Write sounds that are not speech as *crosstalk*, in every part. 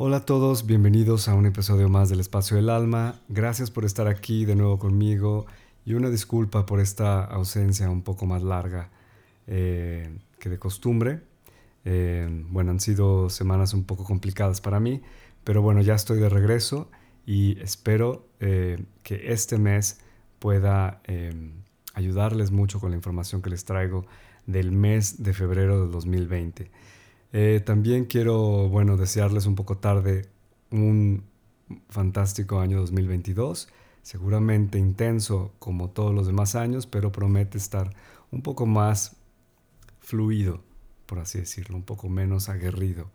Hola a todos, bienvenidos a un episodio más del Espacio del Alma. Gracias por estar aquí de nuevo conmigo y una disculpa por esta ausencia un poco más larga eh, que de costumbre. Eh, bueno, han sido semanas un poco complicadas para mí, pero bueno, ya estoy de regreso y espero eh, que este mes pueda ayudarles mucho con la información que les traigo del mes de febrero del 2020. Eh, también quiero, bueno, desearles un poco tarde un fantástico año 2022, seguramente intenso como todos los demás años, pero promete estar un poco más fluido, por así decirlo, un poco menos aguerrido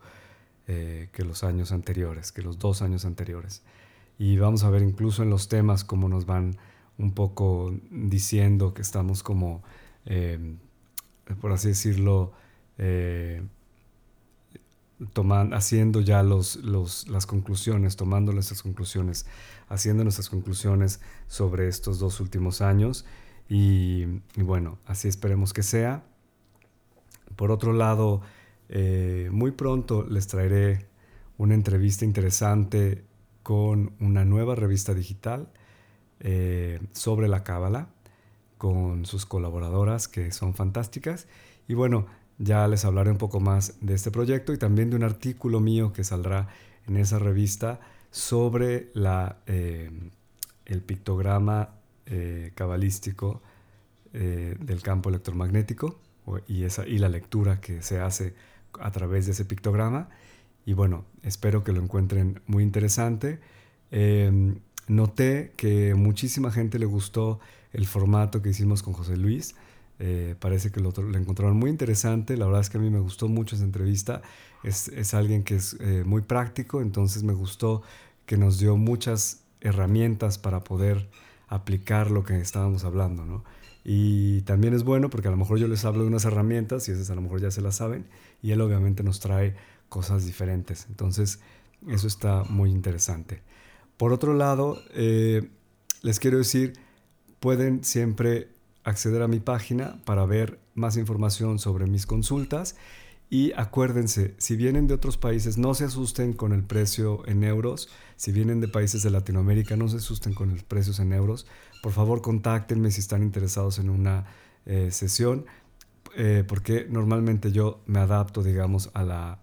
eh, que los años anteriores, que los dos años anteriores. Y vamos a ver incluso en los temas cómo nos van un poco diciendo que estamos como, eh, por así decirlo, haciendo ya los, las conclusiones, tomando nuestras conclusiones, haciendo nuestras conclusiones sobre estos dos últimos años. Y, bueno, así esperemos que sea. Por otro lado, eh, muy pronto les traeré una entrevista interesante con una nueva revista digital eh, sobre la cábala, con sus colaboradoras que son fantásticas. Y bueno, ya les hablaré un poco más de este proyecto y también de un artículo mío que saldrá en esa revista sobre eh, el pictograma eh, cabalístico eh, del campo electromagnético y, esa, la lectura que se hace a través de ese pictograma. Y bueno, espero que lo encuentren muy interesante. Em, noté que muchísima gente le gustó el formato que hicimos con José Luis. Eh, parece que lo, encontraron muy interesante. La verdad es que a mí me gustó mucho esa entrevista. Es, es alguien que es eh, muy práctico, entonces me gustó que nos dio muchas herramientas para poder aplicar lo que estábamos hablando, ¿no? Y también es bueno porque a lo mejor yo les hablo de unas herramientas y esas a lo mejor ya se las saben y él obviamente nos trae cosas diferentes. Entonces, eso está muy interesante. Por otro lado, eh, les quiero decir, pueden siempre acceder a mi página para ver más información sobre mis consultas. Y acuérdense, si vienen de otros países, no se asusten con el precio en euros. Si vienen de países de Latinoamérica, no se asusten con los precios en euros. Por favor, contáctenme si están interesados en una eh, sesión, eh, porque normalmente yo me adapto, digamos, a, la,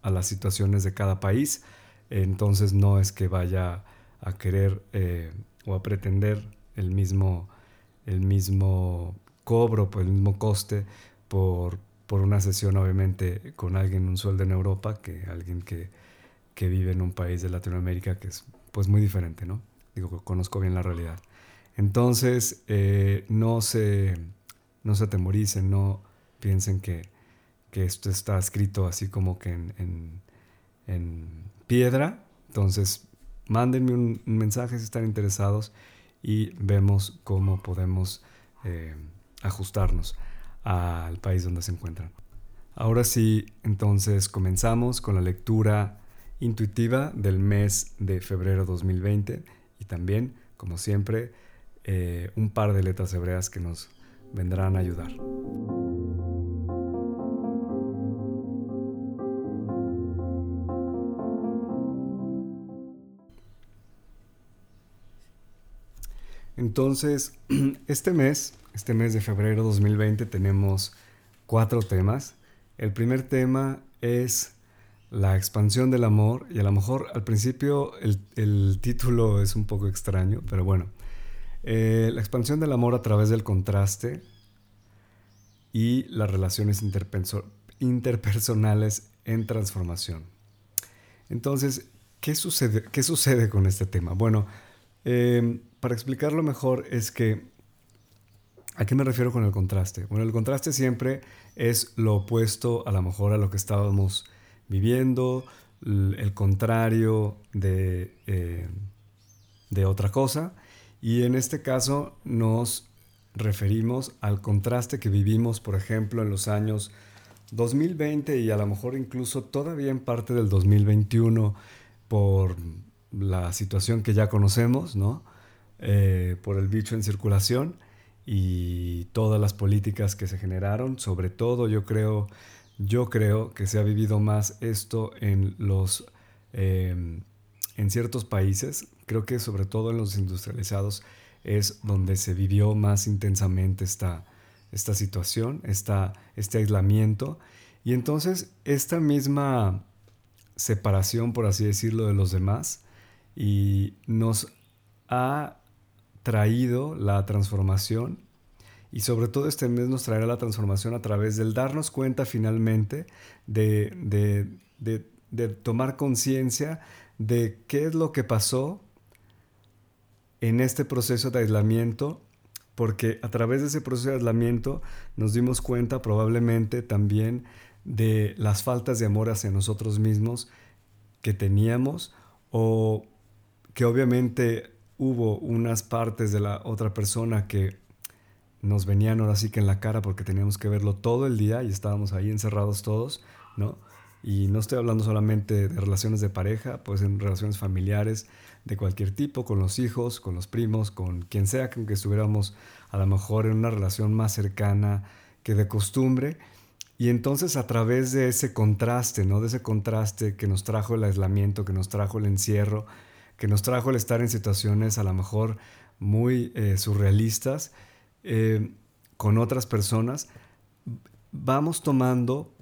a las situaciones de cada país. Entonces no es que vaya a querer eh, o a pretender el mismo el mismo cobro, por el mismo coste por, por una sesión obviamente con alguien un sueldo en Europa que alguien que, que, vive en un país de Latinoamérica que es pues muy diferente, ¿no? Digo, conozco bien la realidad. Entonces, eh, no, se, no se atemoricen, no piensen que, que esto está escrito así como que en, en, en piedra. Entonces, mándenme un, un mensaje si están interesados y vemos cómo podemos eh, ajustarnos al país donde se encuentran. Ahora sí, entonces comenzamos con la lectura intuitiva del mes de febrero 2020 y también, como siempre, eh, un par de letras hebreas que nos vendrán a ayudar. Entonces, *clears throat* este mes, este mes de febrero 2020, tenemos cuatro temas. El primer tema es la expansión del amor y a lo mejor al principio el, título es un poco extraño, pero bueno, eh, la expansión del amor a través del contraste y las relaciones interpersonales en transformación. Entonces, ¿qué sucede, qué sucede con este tema? Bueno, eh, para explicarlo mejor es que, ¿a qué me refiero con el contraste? Bueno, el contraste siempre es lo opuesto a lo mejor a lo que estábamos viviendo, el contrario de, eh, de otra cosa. Y en este caso nos referimos al contraste que vivimos, por ejemplo, en los años 2020 y a lo mejor incluso todavía en parte del 2021 por la situación que ya conocemos, ¿no? Eh, por el bicho en circulación y todas las políticas que se generaron. Sobre todo yo creo, yo creo que se ha vivido más esto en los em, en ciertos países, creo que sobre todo en los industrializados es donde se vivió más intensamente esta, esta situación, esta, este aislamiento. Y entonces esta misma separación, por así decirlo, de los demás, y nos ha traído la transformación y sobre todo este mes nos traerá la transformación a través del darnos cuenta finalmente de, de tomar conciencia de qué es lo que pasó en este proceso de aislamiento, porque a través de ese proceso de aislamiento nos dimos cuenta probablemente también de las faltas de amor hacia nosotros mismos que teníamos o que obviamente hubo unas partes de la otra persona que nos venían ahora sí que en la cara porque teníamos que verlo todo el día y estábamos ahí encerrados todos, ¿no? Y no estoy hablando solamente de relaciones de pareja, pues en relaciones familiares de cualquier tipo, con los hijos, con los primos, con quien sea que estuviéramos a lo mejor en una relación más cercana que de costumbre. Y entonces a través de ese contraste, ¿no? De ese contraste que nos trajo el aislamiento, que nos trajo el encierro, que nos trajo el estar en situaciones a lo mejor muy eh, surrealistas, eh, con otras personas, vamos tomando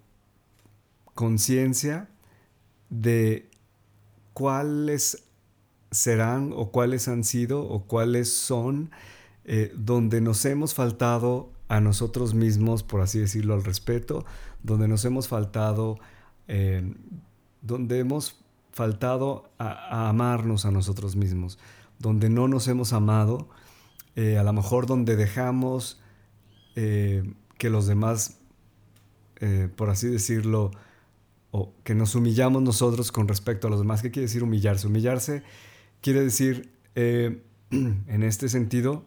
conciencia de cuáles serán o cuáles han sido o cuáles son eh, donde nos hemos faltado a nosotros mismos, por así decirlo, al respeto, donde nos hemos faltado, donde hemos faltado a, amarnos a nosotros mismos, donde no nos hemos amado eh, a lo mejor donde dejamos eh, que los demás, eh, por así decirlo, o que nos humillamos nosotros con respecto a los demás. ¿Qué quiere decir humillarse? Humillarse quiere decir, *clears throat* en este sentido,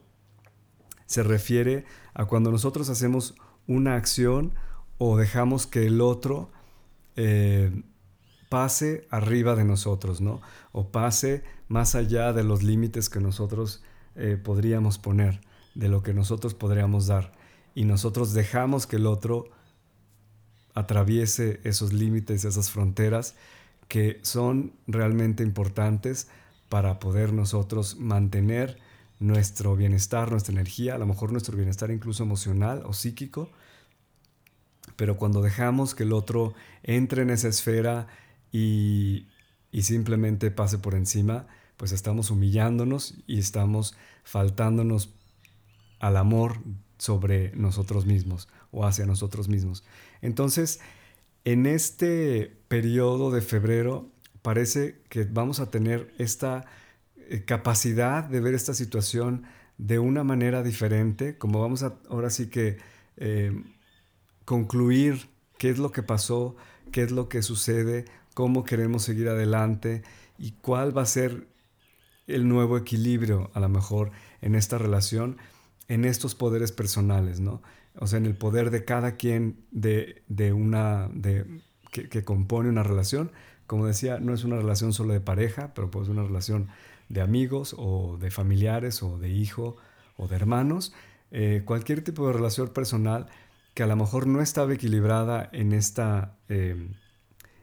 se refiere a cuando nosotros hacemos una acción o dejamos que el otro pase arriba de nosotros, ¿no? O pase más allá de los límites que nosotros eh, podríamos poner, de lo que nosotros podríamos dar. Y nosotros dejamos que el otro atraviese esos límites, esas fronteras que son realmente importantes para poder nosotros mantener nuestro bienestar, nuestra energía, a lo mejor nuestro bienestar incluso emocional o psíquico. Pero cuando dejamos que el otro entre en esa esfera y, y simplemente pase por encima, pues estamos humillándonos y estamos faltándonos al amor sobre nosotros mismos o hacia nosotros mismos. Entonces, en este periodo de febrero parece que vamos a tener esta eh, capacidad de ver esta situación de una manera diferente, como vamos a ahora sí que eh, concluir qué es lo que pasó, qué es lo que sucede, cómo queremos seguir adelante y cuál va a ser el nuevo equilibrio a lo mejor en esta relación, en estos poderes personales, ¿no? O sea, en el poder de cada quien de, una, de, que, compone una relación. Como decía, no es una relación solo de pareja, pero pues una relación de amigos o de familiares o de hijo o de hermanos. Eh, cualquier tipo de relación personal que a lo mejor no estaba equilibrada en esta... Eh,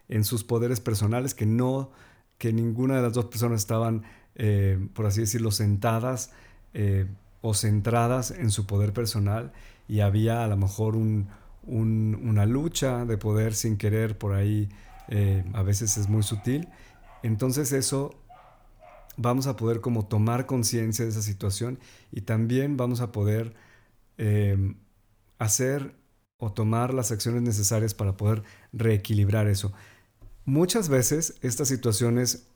en sus poderes personales, que no, que ninguna de las dos personas estaban eh, por así decirlo, sentadas eh, o centradas en su poder personal y había a lo mejor una lucha de poder sin querer por ahí, eh, a veces es muy sutil. Entonces eso vamos a poder como tomar conciencia de esa situación y también vamos a poder hacer o tomar las acciones necesarias para poder reequilibrar eso. Muchas veces estas situaciones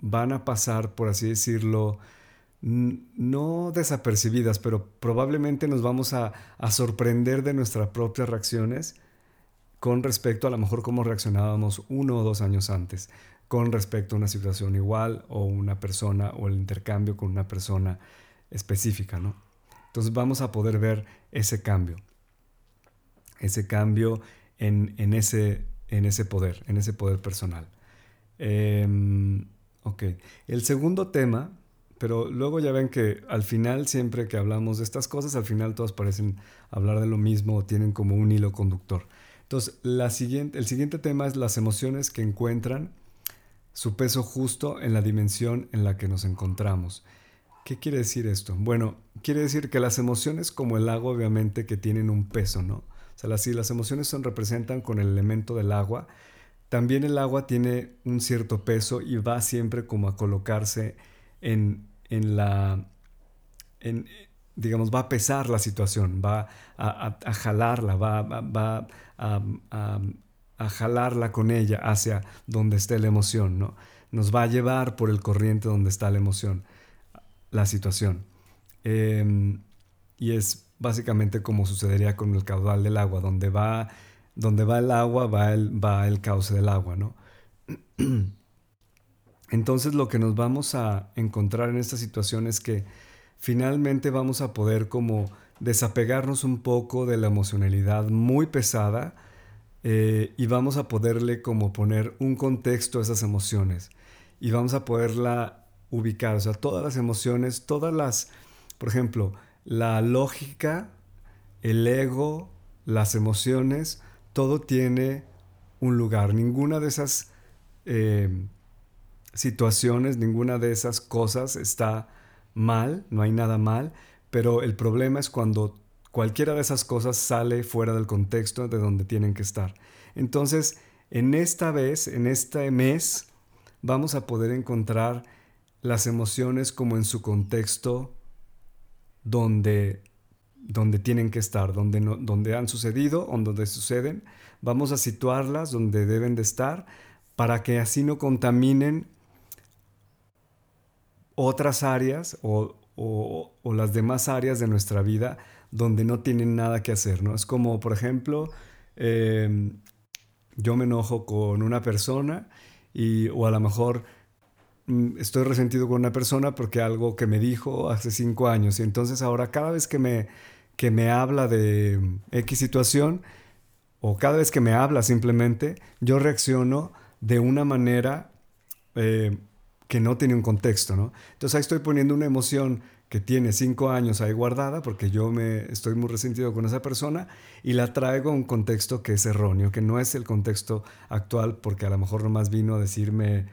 van a pasar, por así decirlo, no desapercibidas, pero probablemente nos vamos a, sorprender de nuestras propias reacciones con respecto a lo mejor cómo reaccionábamos uno o dos años antes, con respecto a una situación igual o una persona o el intercambio con una persona específica, ¿no? Entonces vamos a poder ver ese cambio, ese cambio en, ese, en ese poder, en ese poder personal. Em, Ok. El segundo tema, pero luego ya ven que al final, siempre que hablamos de estas cosas, al final todas parecen hablar de lo mismo o tienen como un hilo conductor. Entonces, la siguiente, el siguiente tema es las emociones que encuentran su peso justo en la dimensión en la que nos encontramos. ¿Qué quiere decir esto? Bueno, quiere decir que las emociones como el agua obviamente que tienen un peso, ¿no? O sea, las, las emociones son representan con el elemento del agua, también el agua tiene un cierto peso y va siempre como a colocarse en, en la... En, digamos, va a pesar la situación, va a, jalarla, va, va, a, a, jalarla con ella hacia donde esté la emoción, ¿no? Nos va a llevar por el corriente donde está la emoción, la situación. Em, y es básicamente como sucedería con el caudal del agua, donde va, donde va el agua, va el, va el cauce del agua, ¿no? *clears throat* Entonces lo que nos vamos a encontrar en esta situación es que finalmente vamos a poder como desapegarnos un poco de la emocionalidad muy pesada eh, y vamos a poderle como poner un contexto a esas emociones y vamos a poderla ubicar, o sea, todas las emociones, todas las, por ejemplo, la lógica, el ego, las emociones, todo tiene un lugar, ninguna de esas eh, situaciones, ninguna de esas cosas está mal, no hay nada mal, pero el problema es cuando cualquiera de esas cosas sale fuera del contexto de donde tienen que estar. Entonces, en esta vez, en este mes, vamos a poder encontrar las emociones como en su contexto donde, donde tienen que estar, donde, donde han sucedido o donde suceden. Vamos a situarlas donde deben de estar para que así no contaminen otras áreas o, las demás áreas de nuestra vida donde no tienen nada que hacer, ¿no? Es como, por ejemplo, em, yo me enojo con una persona y, o a lo mejor estoy resentido con una persona porque algo que me dijo hace cinco años y entonces ahora cada vez que me, que me habla de X situación o cada vez que me habla simplemente, yo reacciono de una manera eh, que no tiene un contexto, ¿no? Entonces ahí estoy poniendo una emoción que tiene cinco años ahí guardada porque yo me estoy muy resentido con esa persona y la traigo a un contexto que es erróneo, que no es el contexto actual porque a lo mejor nomás vino a decirme,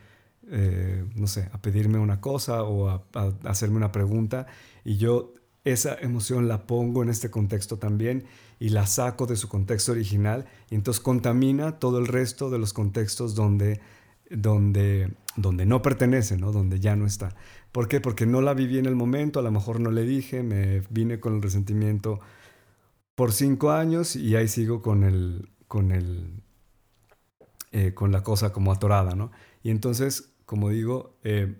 eh, no sé, a pedirme una cosa o a, hacerme una pregunta y yo esa emoción la pongo en este contexto también y la saco de su contexto original y entonces contamina todo el resto de los contextos donde donde, donde no pertenece, ¿no? donde ya no está. ¿Por qué? Porque no la viví en el momento, a lo mejor no le dije, me vine con el resentimiento por cinco años y ahí sigo con, el, con, el, eh, con la cosa como atorada. ¿no? Y entonces, como digo, eh,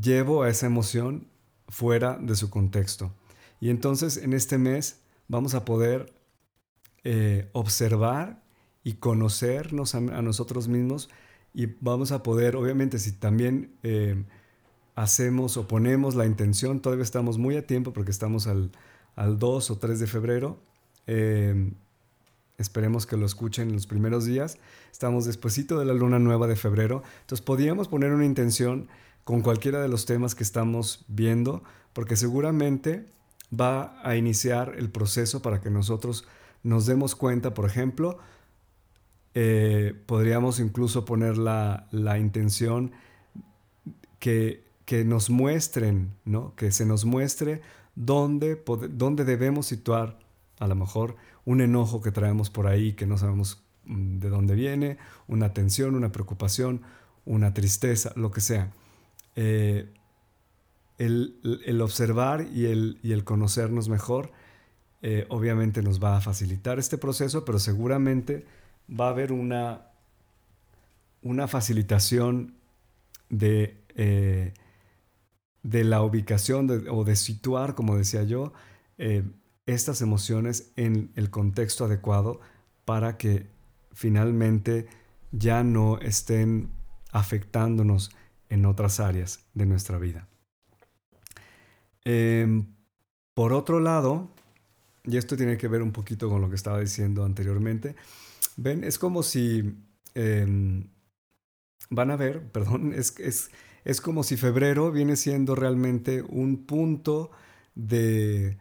llevo a esa emoción fuera de su contexto. Y entonces en este mes vamos a poder eh, observar y conocernos a nosotros mismos y vamos a poder, obviamente, si también eh, hacemos o ponemos la intención, todavía estamos muy a tiempo porque estamos al, al 2 o 3 de febrero. Esperemos que lo escuchen en los primeros días. Estamos despuesito de la luna nueva de febrero. Entonces podríamos poner una intención con cualquiera de los temas que estamos viendo, porque seguramente va a iniciar el proceso para que nosotros nos demos cuenta, por ejemplo, eh, podríamos incluso poner la, intención que, nos muestren, ¿no? que se nos muestre dónde, dónde debemos situar a lo mejor un enojo que traemos por ahí que no sabemos mm, de dónde viene, una tensión, una preocupación, una tristeza, lo que sea. Eh, el, observar y el, y el, conocernos mejor eh, obviamente nos va a facilitar este proceso, pero seguramente va a haber una, una facilitación de, eh, de la ubicación o de situar, como decía yo, estas emociones en el contexto adecuado para que finalmente ya no estén afectándonos en otras áreas de nuestra vida. Em, por otro lado, y esto tiene que ver un poquito con lo que estaba diciendo anteriormente, Ven, es como si... Em, van a ver, perdón, *laughs* es, es, es como si febrero viene siendo realmente un punto de,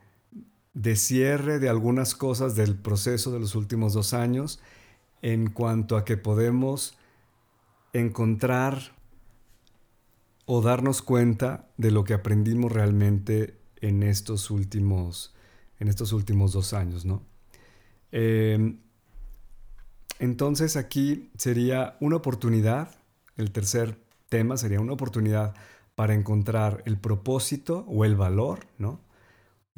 de cierre de algunas cosas del proceso de los últimos dos años en cuanto a que podemos encontrar o darnos cuenta de lo que aprendimos realmente en estos últimos, en estos últimos dos años, ¿no? Em, entonces aquí sería una oportunidad, el tercer tema sería una oportunidad para encontrar el propósito o el valor, ¿no?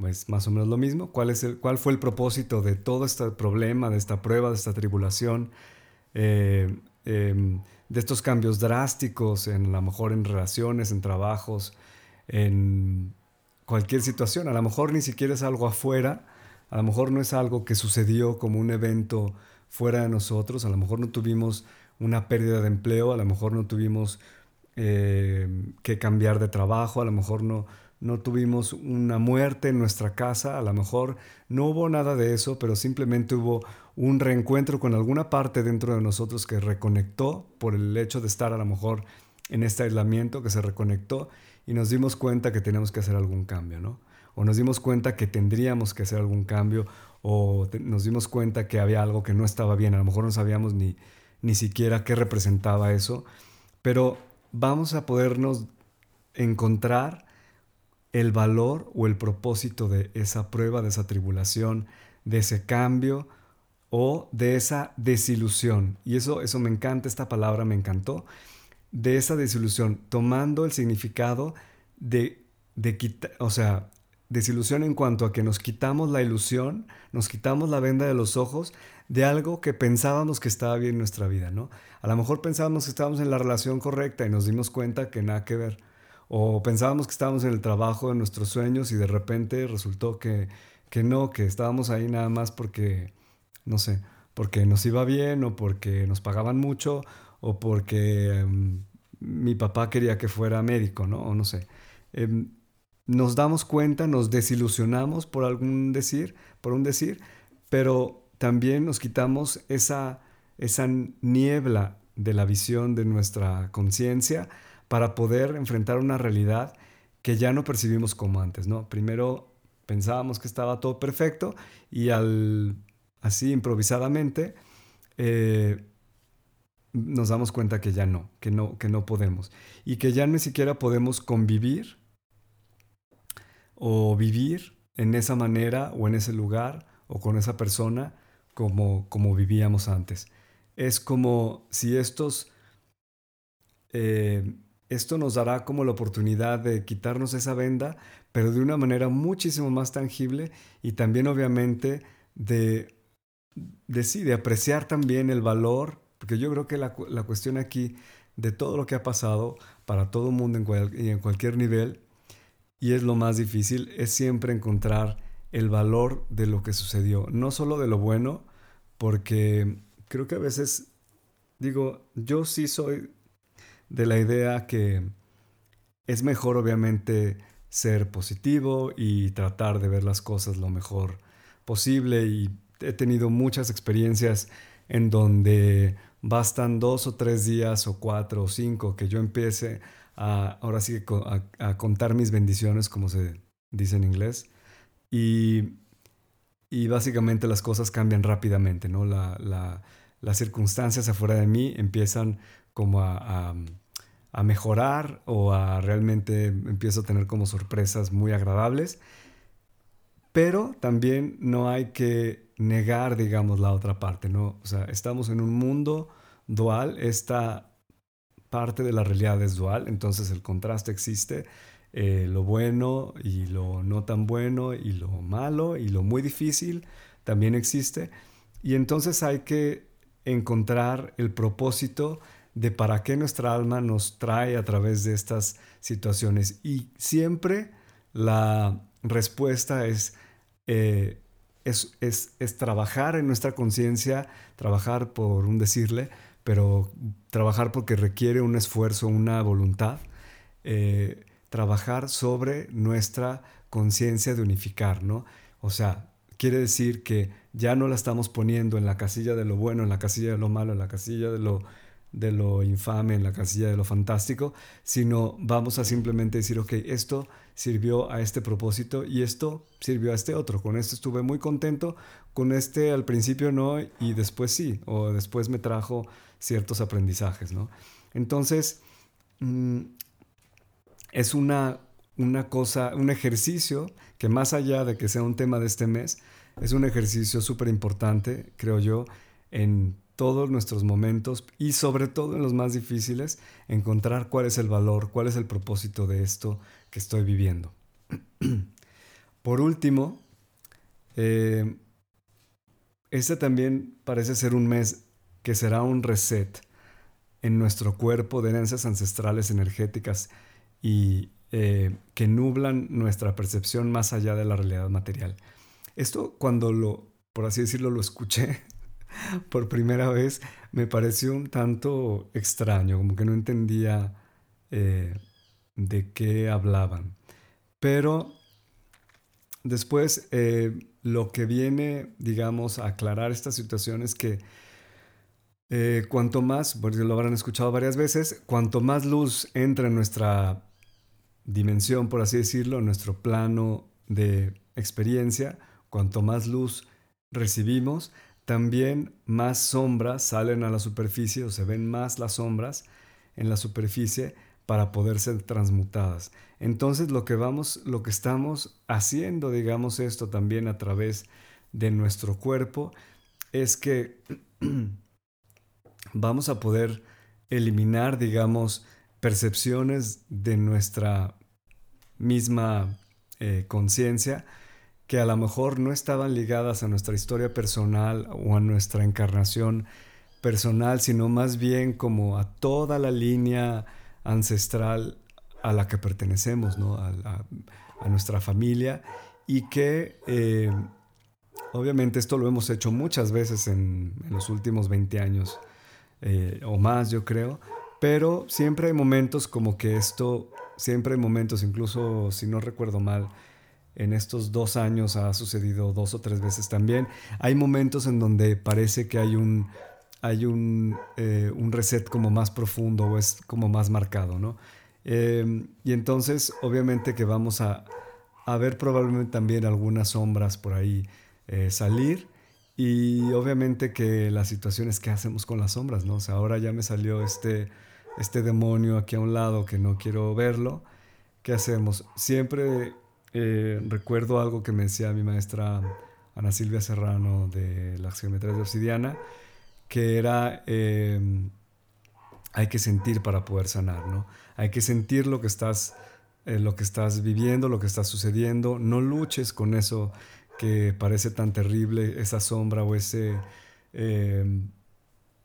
Es más o menos lo mismo. ¿Cuál, es el, cuál fue el propósito de todo este problema, de esta prueba, de esta tribulación? Eh, em, de estos cambios drásticos en a lo mejor en relaciones, en trabajos, en cualquier situación. A lo mejor ni siquiera es algo afuera, a lo mejor no es algo que sucedió como un evento fuera de nosotros, a lo mejor no tuvimos una pérdida de empleo, a lo mejor no tuvimos eh, que cambiar de trabajo, a lo mejor no, no tuvimos una muerte en nuestra casa, a lo mejor no hubo nada de eso, pero simplemente hubo un reencuentro con alguna parte dentro de nosotros que reconectó por el hecho de estar a lo mejor en este aislamiento, que se reconectó y nos dimos cuenta que teníamos que hacer algún cambio, ¿no? O nos dimos cuenta que tendríamos que hacer algún cambio, o nos dimos cuenta que había algo que no estaba bien, a lo mejor no sabíamos ni, ni siquiera qué representaba eso, pero vamos a podernos encontrar el valor o el propósito de esa prueba, de esa tribulación, de ese cambio o de esa desilusión. Y eso, eso me encanta, esta palabra me encantó, de esa desilusión, tomando el significado de, de quitar, o sea, desilusión en cuanto a que nos quitamos la ilusión, nos quitamos la venda de los ojos de algo que pensábamos que estaba bien en nuestra vida, ¿no? A lo mejor pensábamos que estábamos en la relación correcta y nos dimos cuenta que nada que ver. O pensábamos que estábamos en el trabajo de nuestros sueños y de repente resultó que, que no, que estábamos ahí nada más porque, no sé, porque nos iba bien o porque nos pagaban mucho o porque em, mi papá quería que fuera médico, ¿no? O no sé. Em, nos damos cuenta, nos desilusionamos por algún decir, por un decir, pero también nos quitamos esa, esa niebla de la visión de nuestra conciencia para poder enfrentar una realidad que ya no percibimos como antes, ¿no? Primero pensábamos que estaba todo perfecto y al así improvisadamente eh, nos damos cuenta que ya no, que no, que no podemos y que ya ni siquiera podemos convivir o vivir en esa manera o en ese lugar o con esa persona como, como vivíamos antes. Es como si estos eh, esto nos dará como la oportunidad de quitarnos esa venda, pero de una manera muchísimo más tangible y también obviamente de, de, apreciar también el valor, porque yo creo que la, cuestión aquí de todo lo que ha pasado para todo el mundo en y en cualquier nivel, y es lo más difícil, es siempre encontrar el valor de lo que sucedió, no solo de lo bueno, porque creo que a veces digo, yo sí soy de la idea que es mejor obviamente ser positivo y tratar de ver las cosas lo mejor posible y he tenido muchas experiencias en donde bastan dos o tres días o cuatro o cinco que yo empiece a, ahora sí a, contar mis bendiciones como se dice en inglés y, y básicamente las cosas cambian rápidamente, ¿no? las circunstancias afuera de mí empiezan como a, mejorar o a realmente empiezo a tener como sorpresas muy agradables. Pero también no hay que negar, digamos, la otra parte, ¿no? O sea, estamos en un mundo dual, esta parte de la realidad es dual, entonces el contraste existe, eh, lo bueno y lo no tan bueno y lo malo y lo muy difícil también existe. Y entonces hay que encontrar el propósito de para qué nuestra alma nos trae a través de estas situaciones. Y siempre la respuesta es, eh, es, es, trabajar en nuestra conciencia, trabajar por un decirle, pero trabajar porque requiere un esfuerzo, una voluntad, eh, trabajar sobre nuestra conciencia de unificar, ¿no? O sea, quiere decir que ya no la estamos poniendo en la casilla de lo bueno, en la casilla de lo malo, en la casilla de lo de lo infame, en la casilla de lo fantástico, sino vamos a simplemente decir, ok, esto sirvió a este propósito y esto sirvió a este otro. Con esto estuve muy contento, con este al principio no y después sí, o después me trajo ciertos aprendizajes, ¿no? Entonces, mm, es una, una cosa, un ejercicio que más allá de que sea un tema de este mes, es un ejercicio súper importante, creo yo, en todos nuestros momentos y sobre todo en los más difíciles, encontrar cuál es el valor, cuál es el propósito de esto que estoy viviendo. *clears throat* Por último, eh, este también parece ser un mes que será un reset en nuestro cuerpo de herencias ancestrales energéticas y eh, que nublan nuestra percepción más allá de la realidad material. Esto cuando lo, por así decirlo, lo escuché *laughs* por primera vez, me pareció un tanto extraño, como que no entendía eh, de qué hablaban. Pero después eh, lo que viene, digamos, a aclarar esta situación es que eh, cuanto más, porque lo habrán escuchado varias veces, cuanto más luz entra en nuestra dimensión, por así decirlo, en nuestro plano de experiencia, cuanto más luz recibimos, también más sombras salen a la superficie o se ven más las sombras en la superficie para poder ser transmutadas. Entonces lo que vamos, lo que estamos haciendo, digamos esto también a través de nuestro cuerpo, es que *clears throat* vamos a poder eliminar, digamos, percepciones de nuestra misma eh, conciencia que a lo mejor no estaban ligadas a nuestra historia personal o a nuestra encarnación personal, sino más bien como a toda la línea ancestral a la que pertenecemos, ¿no? a, nuestra familia, y que eh, obviamente esto lo hemos hecho muchas veces en, los últimos 20 años eh, o más, yo creo, pero siempre hay momentos como que esto, siempre hay momentos, incluso si no recuerdo mal, en estos dos años ha sucedido dos o tres veces también. Hay momentos en donde parece que hay un, hay un, eh, un reset como más profundo o es como más marcado, ¿no? Em, y entonces, obviamente que vamos a, a, ver probablemente también algunas sombras por ahí eh, salir. Y obviamente que las situaciones que hacemos con las sombras, ¿no? O sea, ahora ya me salió este, este demonio aquí a un lado que no quiero verlo. ¿Qué hacemos? Siempre eh, recuerdo algo que me decía mi maestra Ana Silvia Serrano de las geometrías de obsidiana, que era em, hay que sentir para poder sanar, ¿no? Hay que sentir lo que estás, eh, lo que estás viviendo, lo que está sucediendo. No luches con eso que parece tan terrible, esa sombra o ese,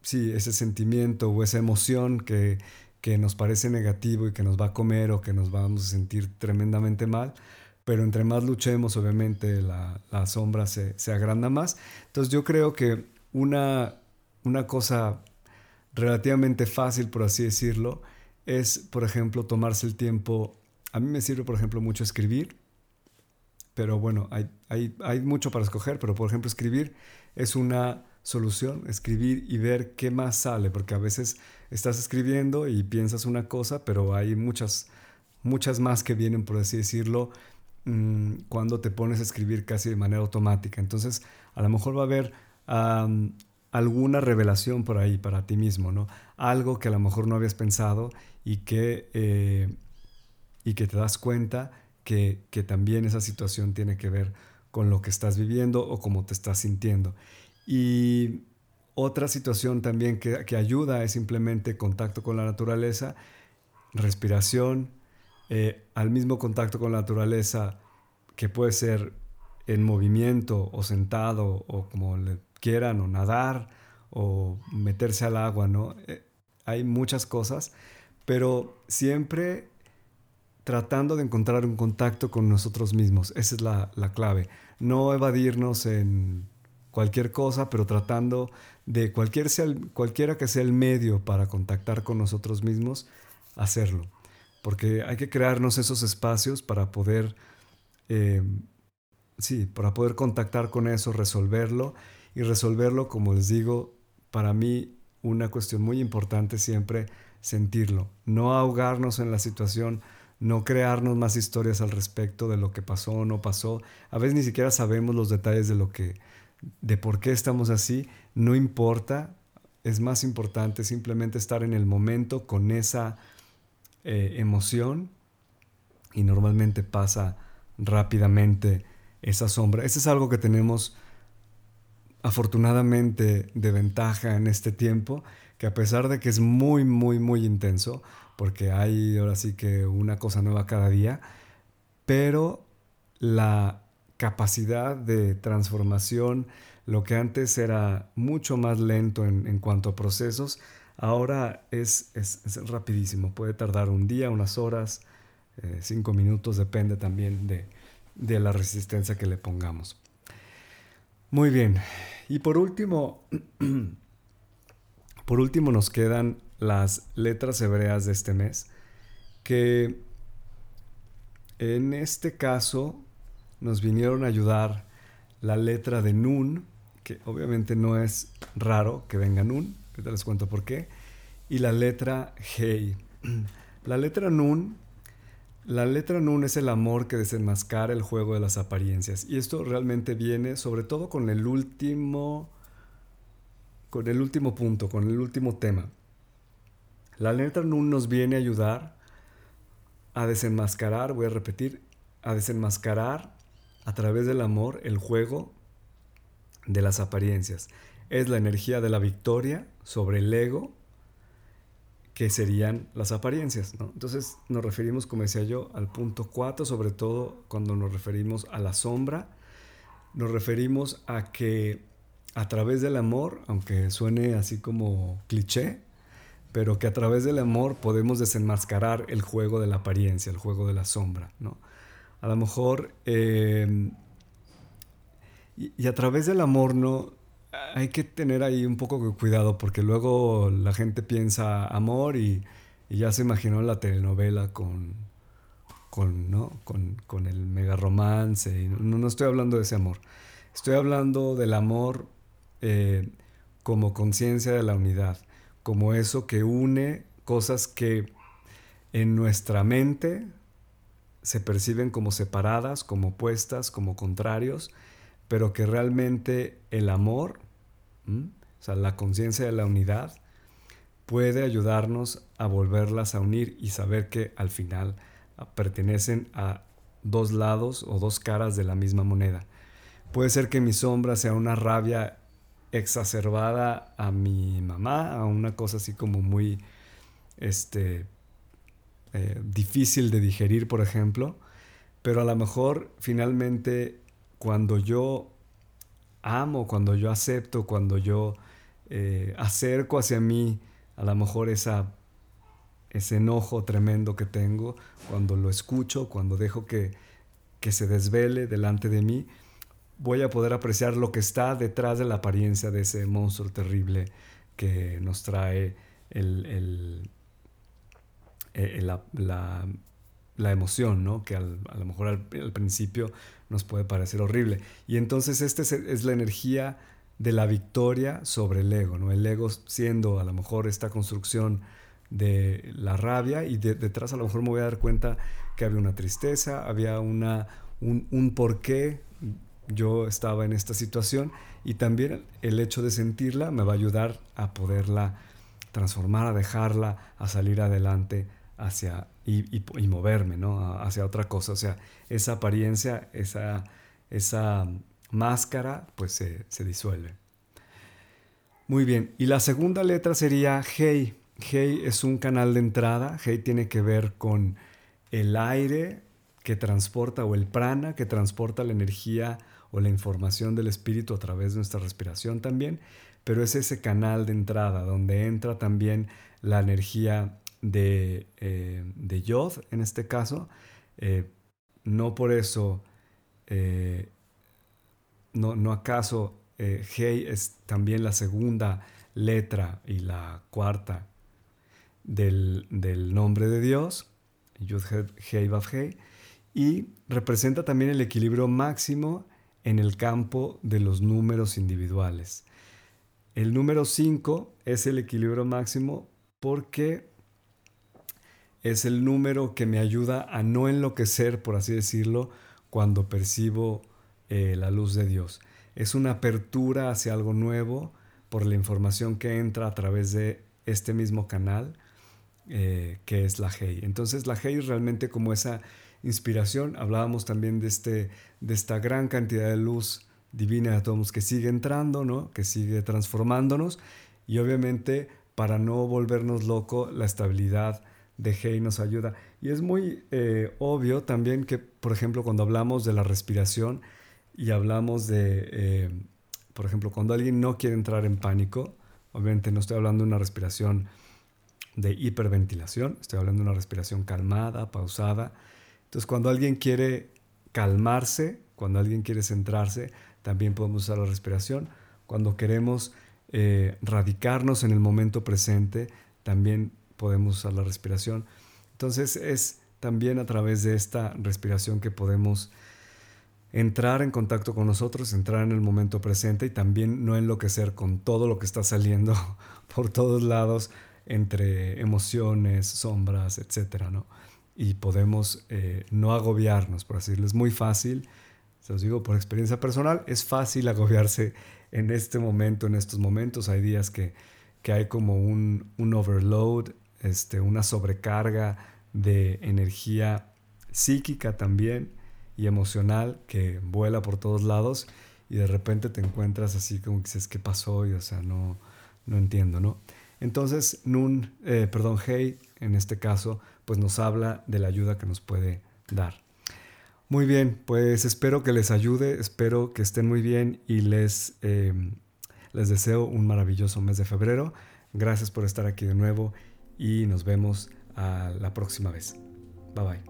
sí, ese sentimiento o esa emoción que, que nos parece negativo y que nos va a comer o que nos vamos a sentir tremendamente mal pero entre más luchemos, obviamente la, sombra se, agranda más. Entonces yo creo que una, una cosa relativamente fácil, por así decirlo, es, por ejemplo, tomarse el tiempo. A mí me sirve, por ejemplo, mucho escribir, pero bueno, hay, hay, hay mucho para escoger, pero por ejemplo, escribir es una solución, escribir y ver qué más sale, porque a veces estás escribiendo y piensas una cosa, pero hay muchas, muchas más que vienen, por así decirlo, Mm, cuando te pones a escribir casi de manera automática. Entonces, a lo mejor va a haber alguna revelación por ahí para ti mismo, ¿no? Algo que a lo mejor no habías pensado y que, eh, y que te das cuenta que, que, también esa situación tiene que ver con lo que estás viviendo o cómo te estás sintiendo. Y otra situación también que, que ayuda es simplemente contacto con la naturaleza, respiración, eh, al mismo contacto con la naturaleza, que puede ser en movimiento o sentado o como le quieran, o nadar o meterse al agua, ¿no? Eh, hay muchas cosas, pero siempre tratando de encontrar un contacto con nosotros mismos. Esa es la, clave. No evadirnos en cualquier cosa, pero tratando de cualquier cualquiera que sea el medio para contactar con nosotros mismos, hacerlo porque hay que crearnos esos espacios para poder, eh, sí, para poder contactar con eso, resolverlo y resolverlo, como les digo, para mí una cuestión muy importante siempre sentirlo, no ahogarnos en la situación, no crearnos más historias al respecto de lo que pasó o no pasó. A veces ni siquiera sabemos los detalles de lo que de por qué estamos así, no importa, es más importante simplemente estar en el momento con esa eh, emoción y normalmente pasa rápidamente esa sombra. Eso es algo que tenemos afortunadamente de ventaja en este tiempo, que a pesar de que es muy, muy, muy intenso, porque hay ahora sí que una cosa nueva cada día, pero la capacidad de transformación, lo que antes era mucho más lento en, cuanto a procesos, ahora es, rapidísimo, puede tardar un día, unas horas, eh, cinco minutos, depende también de, de la resistencia que le pongamos. Muy bien. Y por último, *clears throat* por último nos quedan las letras hebreas de este mes, que en este caso nos vinieron a ayudar la letra de Nun, que obviamente no es raro que venga Nun, les cuento por qué, y la letra Hei. *clears throat* La letra Nun la letra Nun es el amor que desenmascara el juego de las apariencias. Y esto realmente viene sobre todo con el último. con el último punto, con el último tema. La letra Nun nos viene a ayudar a desenmascarar, voy a repetir, a desenmascarar a través del amor el juego de las apariencias. Es la energía de la victoria sobre el ego que serían las apariencias. Entonces nos referimos, como decía yo, al punto 4, sobre todo cuando nos referimos a la sombra, nos referimos a que a través del amor, aunque suene así como cliché, pero que a través del amor podemos desenmascarar el juego de la apariencia, el juego de la sombra. ¿no? A lo mejor, eh, y, a través del amor no, hay que tener ahí un poco de cuidado porque luego la gente piensa amor y, ya se imaginó la telenovela con, con, ¿no? con, el mega romance. No, no, estoy hablando de ese amor. Estoy hablando del amor eh, como conciencia de la unidad, como eso que une cosas que en nuestra mente se perciben como separadas, como opuestas, como contrarios, pero que realmente el amor, o sea, la conciencia de la unidad, puede ayudarnos a volverlas a unir y saber que al final pertenecen a dos lados o dos caras de la misma moneda. Puede ser que mi sombra sea una rabia exacerbada a mi mamá, a una cosa así como muy este, eh, difícil de digerir, por ejemplo, pero a lo mejor finalmente cuando yo amo, cuando yo acepto, cuando yo eh, acerco hacia mí a lo mejor esa, ese enojo tremendo que tengo, cuando lo escucho, cuando dejo que, que se desvele delante de mí, voy a poder apreciar lo que está detrás de la apariencia de ese monstruo terrible que nos trae el, el, eh, la, la, emoción, ¿no? que a lo mejor al, principio nos puede parecer horrible. Y entonces esta es, la energía de la victoria sobre el ego, ¿no? El ego siendo a lo mejor esta construcción de la rabia y detrás a lo mejor me voy a dar cuenta que había una tristeza, había una, un, un por qué yo estaba en esta situación y también el hecho de sentirla me va a ayudar a poderla transformar, a dejarla, a salir adelante hacia y, moverme, ¿no? Hacia otra cosa. O sea, esa apariencia, esa, esa máscara, pues se, disuelve. Muy bien. Y la segunda letra sería Hey. Hey es un canal de entrada. Hey tiene que ver con el aire que transporta o el prana que transporta la energía o la información del espíritu a través de nuestra respiración también, pero es ese canal de entrada donde entra también la energía de, eh, de Yod, en este caso. Eh, no por eso, eh, no, no, acaso Hei es también la segunda letra y la cuarta del, nombre de Dios, Yud Hei Vav Hei, y representa también el equilibrio máximo en el campo de los números individuales. El número 5 es el equilibrio máximo porque es el número que me ayuda a no enloquecer, por así decirlo, cuando percibo eh, la luz de Dios. Es una apertura hacia algo nuevo por la información que entra a través de este mismo canal eh, que es la Hei. Entonces la es realmente como esa inspiración. Hablábamos también de, este, de esta gran cantidad de luz divina de que sigue entrando, ¿no? que sigue transformándonos y obviamente para no volvernos loco la estabilidad de Hei nos ayuda. Y es muy eh, obvio también que, por ejemplo, cuando hablamos de la respiración y hablamos de, eh, por ejemplo, cuando alguien no quiere entrar en pánico, obviamente no estoy hablando de una respiración de hiperventilación, estoy hablando de una respiración calmada, pausada. Entonces, cuando alguien quiere calmarse, cuando alguien quiere centrarse, también podemos usar la respiración. Cuando queremos eh, radicarnos en el momento presente, también podemos usar la respiración. Entonces es también a través de esta respiración que podemos entrar en contacto con nosotros, entrar en el momento presente y también no enloquecer con todo lo que está saliendo *laughs* por todos lados entre emociones, sombras, etcétera, ¿no? Y podemos eh, no agobiarnos, por decirlo. Es muy fácil se los digo por experiencia personal, es fácil agobiarse en este momento, en estos momentos. Hay días que, hay como un, overload, este, una sobrecarga de energía psíquica también y emocional que vuela por todos lados y de repente te encuentras así como que dices, ¿qué pasó? Y o sea, no, no entiendo, ¿no? Entonces, Nun, eh, perdón, Hey, en este caso, pues nos habla de la ayuda que nos puede dar. Muy bien, pues espero que les ayude, espero que estén muy bien y les, em, les deseo un maravilloso mes de febrero. Gracias por estar aquí de nuevo y nos vemos a la próxima vez. Bye bye.